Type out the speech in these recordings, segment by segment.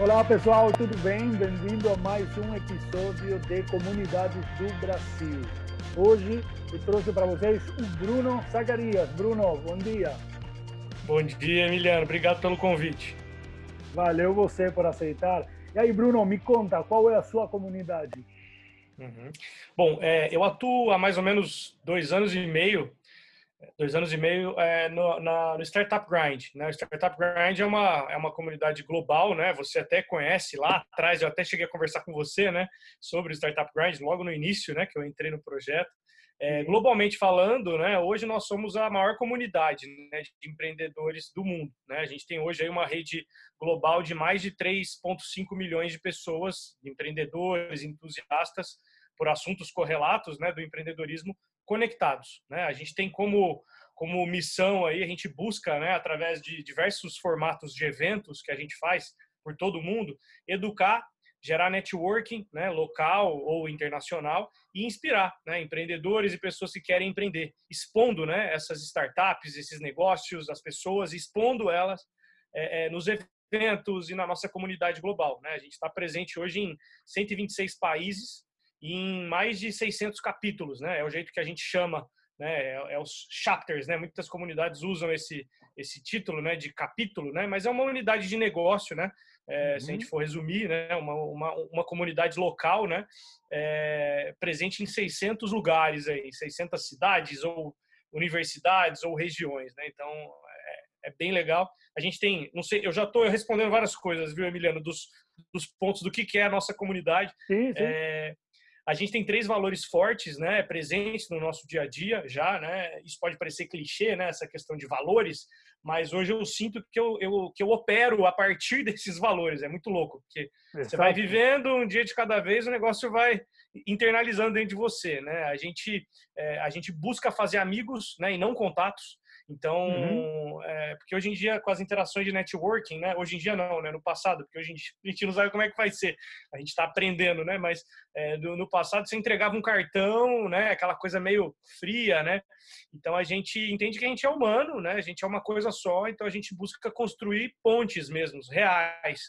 Olá pessoal, tudo bem? Bem-vindo a mais um episódio de Comunidades do Brasil. Hoje eu trouxe para vocês o Bruno Zacarias. Bruno, bom dia. Bom dia, Emiliano. Obrigado pelo convite. Valeu você por aceitar. E aí, Bruno, me conta, qual é a sua comunidade? Uhum. Bom, é, eu atuo há mais ou menos dois anos e meio dois anos e meio é, no, na, no Startup Grind. Né? O Startup Grind é uma, é uma comunidade global, né? Você até conhece lá atrás, eu até cheguei a conversar com você, né? Sobre o Startup Grind, logo no início, né? Que eu entrei no projeto. É, globalmente falando, né? Hoje nós somos a maior comunidade né, de empreendedores do mundo, né? A gente tem hoje aí uma rede global de mais de 3,5 milhões de pessoas, empreendedores, entusiastas, por assuntos correlatos, né? Do empreendedorismo conectados. Né? A gente tem como, como missão aí, a gente busca, né, através de diversos formatos de eventos que a gente faz por todo mundo, educar, gerar networking, né, local ou internacional e inspirar, né, empreendedores e pessoas que querem empreender, expondo, né, essas startups, esses negócios, as pessoas, expondo elas é, é, nos eventos e na nossa comunidade global, né? A gente está presente hoje em 126 países, em mais de 600 capítulos, né? É o jeito que a gente chama, né? É, é, os chapters, né? Muitas comunidades usam esse esse título, né? De capítulo, né? Mas é uma unidade de negócio, né? É, uhum. Se a gente uhum. for resumir, né? Uma, uma, uma comunidade local, né? É, presente em 600 lugares aí, 600 cidades ou universidades ou regiões, né? Então é, é bem legal. A gente tem, não sei, eu já estou respondendo várias coisas, viu, Emiliano, dos, dos pontos do que, que é a nossa comunidade. Sim, sim. É, a gente tem três valores fortes, né, presentes no nosso dia a dia já, né? Isso pode parecer clichê, né, essa questão de valores, mas hoje eu sinto que eu, eu que eu opero a partir desses valores. É muito louco, porque Exato. você vai vivendo um dia de cada vez, o negócio vai internalizando dentro de você, né? A gente é, a gente busca fazer amigos, né, e não contatos. Então, uhum. é, porque hoje em dia, com as interações de networking, né? Hoje em dia não, né? No passado, porque hoje em dia a gente não sabe como é que vai ser. A gente está aprendendo, né? Mas é, do, no passado você entregava um cartão, né? Aquela coisa meio fria, né? Então a gente entende que a gente é humano, né? A gente é uma coisa só, então a gente busca construir pontes mesmo, reais.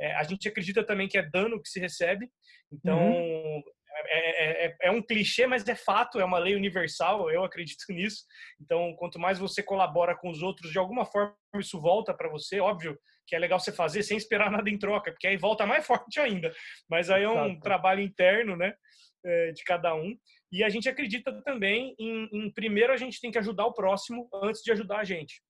É, a gente acredita também que é dano que se recebe. Então, uhum. É, é, é, é, um clichê, mas é fato, é uma lei universal, eu acredito nisso. Então, quanto mais você colabora com os outros, de alguma forma isso volta para você. Óbvio que é legal você fazer sem esperar nada em troca, porque aí volta mais forte ainda. Mas aí é um Exato. trabalho interno, né, é, de cada um. E a gente acredita também em, em, primeiro, a gente tem que ajudar o próximo antes de ajudar a gente.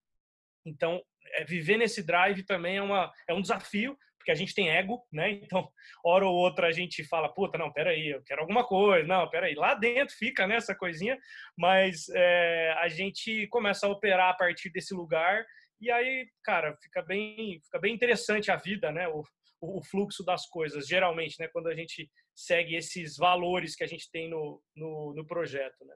Então, é, viver nesse drive também é, uma, é um desafio, porque a gente tem ego, né? Então, hora ou outra a gente fala, puta, não, peraí, eu quero alguma coisa, não, peraí, lá dentro fica né, coisinha, mas é, a gente começa a operar a partir desse lugar e aí, cara, fica bem, fica bem interessante a vida, né? O, o fluxo das coisas, geralmente, né? Quando a gente segue esses valores que a gente tem no, no, no projeto, né?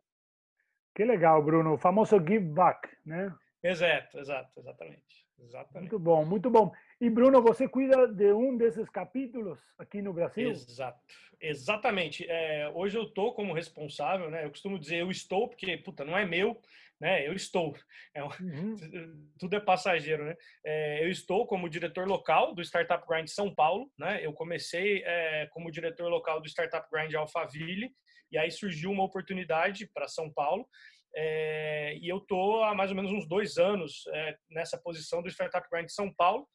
Que legal, Bruno. O famoso give back, né? Exato, exato, exatamente. Exatamente. Muito bom, muito bom. E Bruno, você cuida de um desses capítulos aqui no Brasil? Exato, exatamente. É, hoje eu estou como responsável, né? Eu costumo dizer eu estou, porque puta, não é meu, né? Eu estou. É, uhum. Tudo é passageiro, né? É, eu estou como diretor local do Startup Grind São Paulo, né? Eu comecei é, como diretor local do Startup Grind Alphaville e aí surgiu uma oportunidade para São Paulo é, e eu tô há mais ou menos uns dois anos é, nessa posição do Startup Grind São Paulo.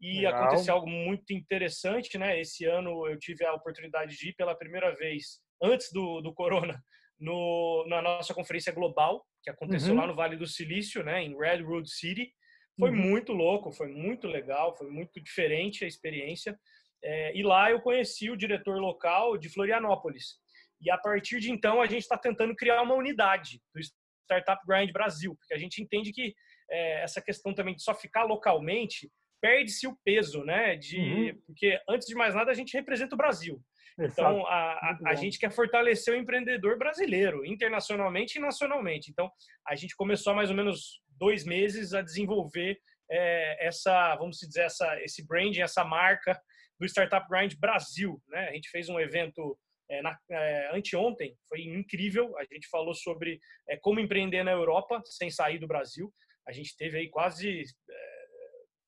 E Legal. aconteceu algo muito interessante, né? Esse ano eu tive a oportunidade de ir pela primeira vez, antes do, do Corona, no, na nossa conferência global, que aconteceu uhum. lá no Vale do Silício, né? Em Redwood City. Foi uhum. muito louco, foi muito legal, foi muito diferente a experiência. É, e lá eu conheci o diretor local de Florianópolis. E a partir de então a gente está tentando criar uma unidade do Startup Grind Brasil, porque a gente entende que é, essa questão também de só ficar localmente perde-se o peso, né? De, uhum. Porque, antes de mais nada, a gente representa o Brasil. Então, a, a, a, gente quer fortalecer o empreendedor brasileiro, internacionalmente e nacionalmente. Então, a gente começou há mais ou menos dois meses a desenvolver é, essa, vamos dizer, essa, esse branding, essa marca do Startup Grind Brasil. Né? A gente fez um evento é, na, é, anteontem, foi incrível. A gente falou sobre é, como empreender na Europa sem sair do Brasil. A gente teve aí quase, é,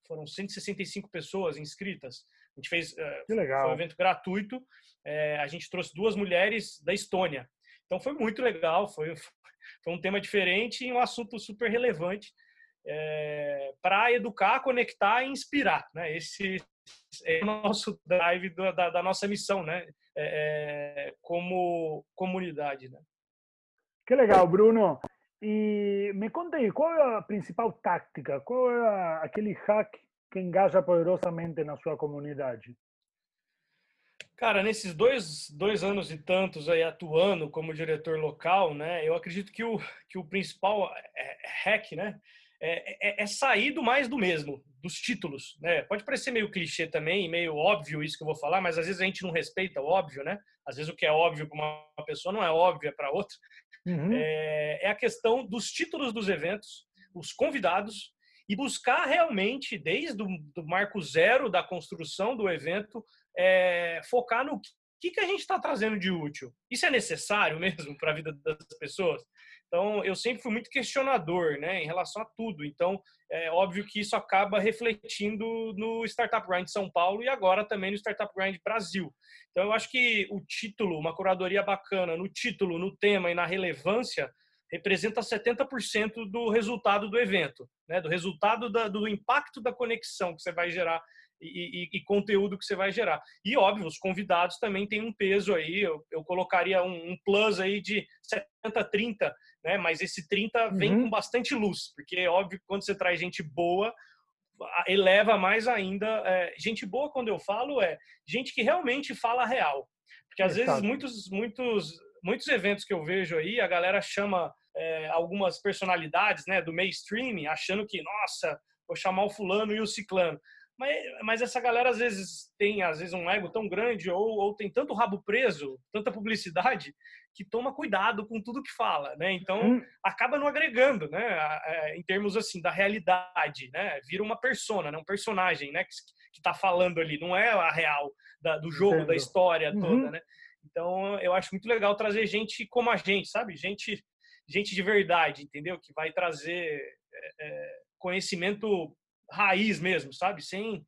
foram 165 pessoas inscritas A gente fez que legal. Foi um evento gratuito. É, a gente trouxe duas mulheres da Estônia. Então foi muito legal, foi, foi um tema diferente e um assunto super relevante é, para educar, conectar e inspirar. Né? Esse é o nosso drive da, da nossa missão, né? É, é, como comunidade. Né? Que legal, Bruno. E me conta aí, qual é a principal tática? Qual é aquele hack que engaja poderosamente na sua comunidade? Cara, nesses dois, dois anos e tantos aí atuando como diretor local, né, eu acredito que o, que o principal é, hack, né, é, é, é, sair do mais do mesmo, dos títulos, né? Pode parecer meio clichê também, meio óbvio isso que eu vou falar, mas às vezes a gente não respeita o óbvio, né? Às vezes o que é óbvio para uma pessoa não é óbvio para outra. Uhum. É, é a questão dos títulos dos eventos, os convidados e buscar realmente, desde o marco zero da construção do evento, é, focar no que, que a gente está trazendo de útil. Isso é necessário mesmo para a vida das pessoas? Então, eu sempre fui muito questionador né, em relação a tudo. Então, é óbvio que isso acaba refletindo no Startup Grind São Paulo e agora também no Startup Grind Brasil. Então, eu acho que o título, uma curadoria bacana no título, no tema e na relevância, representa 70% do resultado do evento, né? do resultado da, do impacto da conexão que você vai gerar e, e, e, conteúdo que você vai gerar. E, óbvio, os convidados também têm um peso aí, eu, eu colocaria um, um, plus aí de 70-30, né? mas esse 30 vem uhum. com bastante luz, porque, óbvio, quando você traz gente boa, eleva mais ainda. É, gente boa, quando eu falo, é gente que realmente fala real. Porque, às vezes, muitos, muitos, muitos eventos que eu vejo aí, a galera chama é, algumas personalidades né, do mainstream, achando que, nossa, vou chamar o fulano e o ciclano. Mas, mas essa galera às vezes tem às vezes um ego tão grande ou, ou tem tanto rabo preso, tanta publicidade que toma cuidado com tudo que fala, né? Então hum. acaba não agregando, né? É, em termos assim da realidade, né? Vira uma persona, né? Um personagem, né? Que, que tá falando ali, não é a real da, do jogo, Entendo. da história uhum. toda, né? Então eu acho muito legal trazer gente como a gente, sabe? Gente, gente de verdade, entendeu? Que vai trazer é, é conhecimento raiz mesmo, sabe? Sem,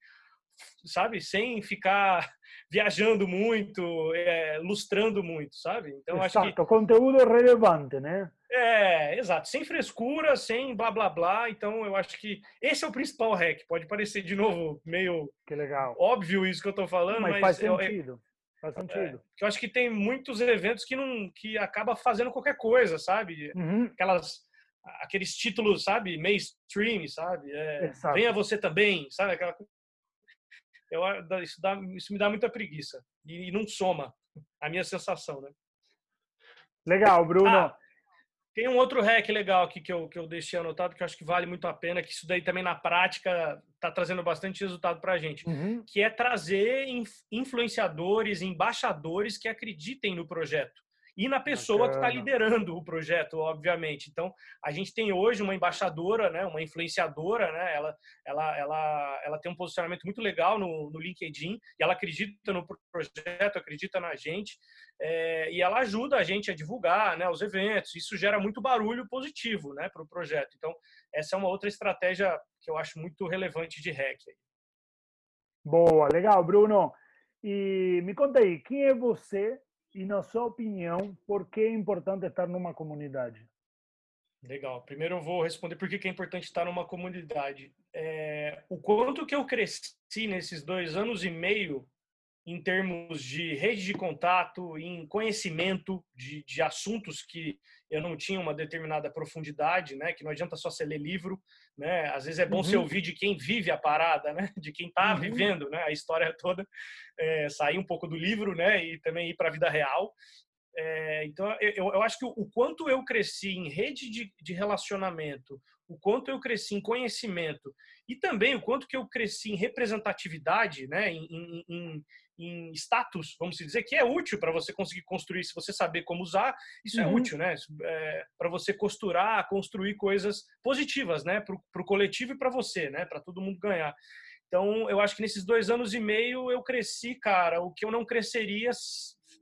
sabe? Sem ficar viajando muito, é, lustrando muito, sabe? Então Exato, acho que conteúdo relevante, né? É, exato, sem frescura, sem blá blá blá. Então eu acho que esse é o principal hack. Pode parecer de novo meio que legal, óbvio isso que eu tô falando, mas, mas faz sentido. Faz sentido. É, eu acho que tem muitos eventos que não que acaba fazendo qualquer coisa, sabe? Uhum. Aquelas aqueles títulos, sabe, mainstream, sabe? É, venha você também, sabe? Aquela... Eu, isso, dá, isso me dá muita preguiça e, e não soma a minha sensação, né? Legal, Bruno. Ah, tem um outro hack legal aqui que eu, que eu deixei anotado que eu acho que vale muito a pena, que isso daí também na prática está trazendo bastante resultado para a gente, uhum. que é trazer influenciadores, embaixadores que acreditem no projeto e na pessoa tá Bacana. que está liderando o projeto, obviamente. Então, a gente tem hoje uma embaixadora, né, uma influenciadora, né, ela, ela, ela, ela tem um posicionamento muito legal no, no LinkedIn e ela acredita no projeto, acredita na gente é, e ela ajuda a gente a divulgar né, os eventos. Isso gera muito barulho positivo né, para o projeto. Então, essa é uma outra estratégia que eu acho muito relevante de hack. Boa, legal, Bruno. E me conta aí, quem é você e, na sua opinião, por que é importante estar numa comunidade? Legal. Primeiro eu vou responder por que é importante estar numa comunidade. É, o quanto que eu cresci nesses dois anos e meio em termos de rede de contato, em conhecimento de, de assuntos que eu não tinha uma determinada profundidade, né? Que não adianta só você ler livro, né? Às vezes é bom uhum. você ouvir de quem vive a parada, né? De quem está uhum. vivendo, né? A história toda, é, sair um pouco do livro, né? E também ir para a vida real. É, então, eu, eu acho que o, o, quanto eu cresci em rede de, de relacionamento, o quanto eu cresci em conhecimento e também o quanto que eu cresci em representatividade, né? Em, em, em em status, vamos dizer, que é útil para você conseguir construir, se você saber como usar, isso é uhum. é útil, né? É, para você costurar, construir coisas positivas, né? Para o coletivo e para você, né? Para todo mundo ganhar. Então, eu acho que nesses dois anos e meio eu cresci, cara, o que eu não cresceria,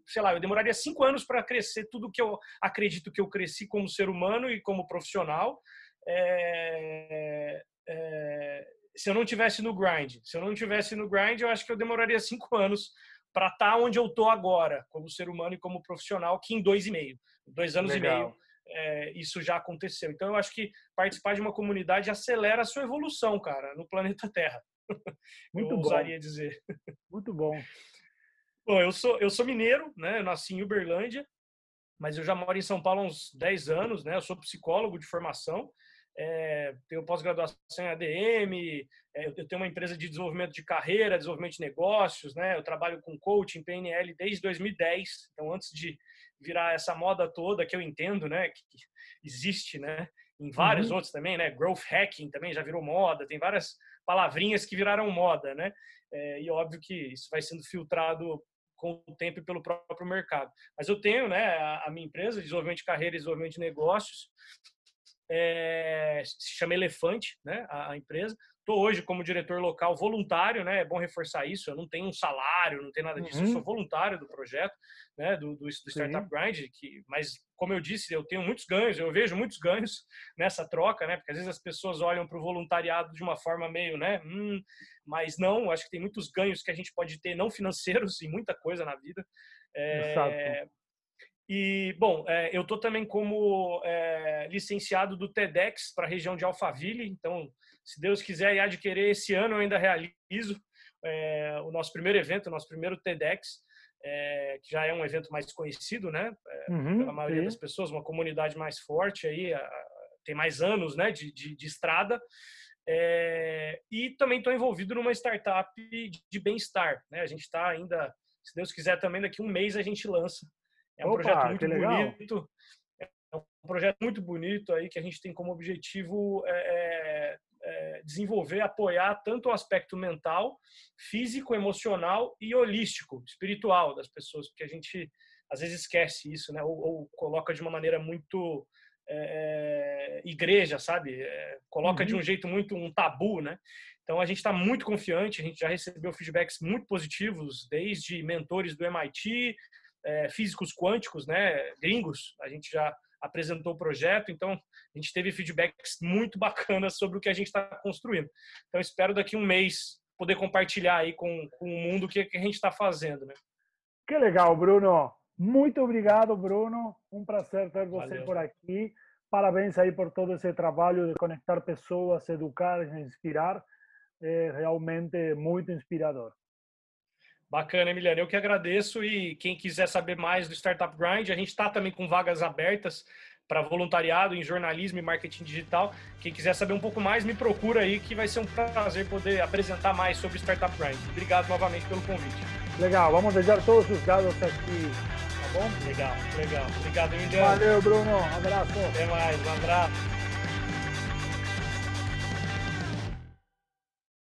sei lá, eu demoraria cinco anos para crescer tudo que eu acredito que eu cresci como ser humano e como profissional. É, é, se eu não tivesse no grind. Se eu não tivesse no grind, eu acho que eu demoraria cinco anos para estar tá onde eu estou agora, como ser humano e como profissional, que em dois e meio, dois anos Legal. e meio, é, isso já aconteceu. Então, eu acho que participar de uma comunidade acelera a sua evolução, cara, no planeta Terra. Muito eu bom. ousaria dizer. Muito bom. Bom, eu sou, eu sou mineiro, né? Eu nasci em Uberlândia, mas eu já moro em São Paulo há uns 10 anos, né? Eu sou psicólogo de formação, é, tenho pós-graduação em ADM, é, eu tenho uma empresa de desenvolvimento de carreira, desenvolvimento de negócios, né? Eu trabalho com coaching, PNL desde 2010, então antes de virar essa moda toda que eu entendo, né? Que existe, né? Em vários uhum. outros também, né? Growth hacking também já virou moda, tem várias palavrinhas que viraram moda, né? É, e óbvio que isso vai sendo filtrado com o tempo e pelo próprio mercado. Mas eu tenho, né, a, a minha empresa de desenvolvimento de carreira e desenvolvimento de negócios, é, se chama Elefante, né, a, a empresa. Estou hoje como diretor local voluntário, né? É bom reforçar isso. Eu não tenho um salário, não tenho nada disso. Uhum. Eu sou voluntário do projeto, né? Do, do, do Startup Sim. Grind, que, mas como eu disse, eu tenho muitos ganhos. Eu vejo muitos ganhos nessa troca, né? Porque às vezes as pessoas olham para o voluntariado de uma forma meio, né? Hum, mas não. Acho que tem muitos ganhos que a gente pode ter, não financeiros, e muita coisa na vida. É, Exato. E, bom, é, eu estou também como é, licenciado do TEDx para a região de Alphaville, então, se Deus quiser e adquirir esse ano, eu ainda realizo é, o nosso primeiro evento, o nosso primeiro TEDx, é, que já é um evento mais conhecido, né, é, uhum, pela maioria das pessoas, uma comunidade mais forte aí, tem mais anos, né, de, de, de estrada, é, e também estou envolvido numa startup de, de bem-estar, né, a gente está ainda, se Deus quiser, também daqui a um mês a gente lança é um Opa, projeto muito bonito. É um projeto muito bonito aí que a gente tem como objetivo é, é, é, desenvolver, apoiar tanto o aspecto mental, físico, emocional e holístico, espiritual das pessoas, porque a gente às vezes esquece isso, né? Ou, ou coloca de uma maneira muito é, é igreja, sabe? É, coloca uhum. de um jeito muito um tabu, né? Então a gente está muito confiante, a gente já recebeu feedbacks muito positivos, desde mentores do MIT, é, físicos quânticos, né, gringos. A gente já apresentou o projeto, então a gente teve feedbacks muito bacanas sobre o que a gente está construindo. Então espero daqui um mês poder compartilhar aí com, com o mundo o que, que a gente está fazendo, né? Que legal, Bruno. Muito obrigado, Bruno. Um prazer ter você Valeu. por aqui. Parabéns aí por todo esse trabalho de conectar pessoas, educar, inspirar. É realmente muito inspirador. Bacana, Emiliano. Eu que agradeço e quem quiser saber mais do Startup Grind, a gente está também com vagas abertas para voluntariado em jornalismo e marketing digital. Quem quiser saber um pouco mais, me procura aí que vai ser um prazer poder apresentar mais sobre Startup Grind. Obrigado novamente pelo convite. Legal, vamos deixar todos os dados aqui, tá bom? Legal, legal. Obrigado, Emiliano. Valeu, Bruno. Um abraço. Até mais, um abraço.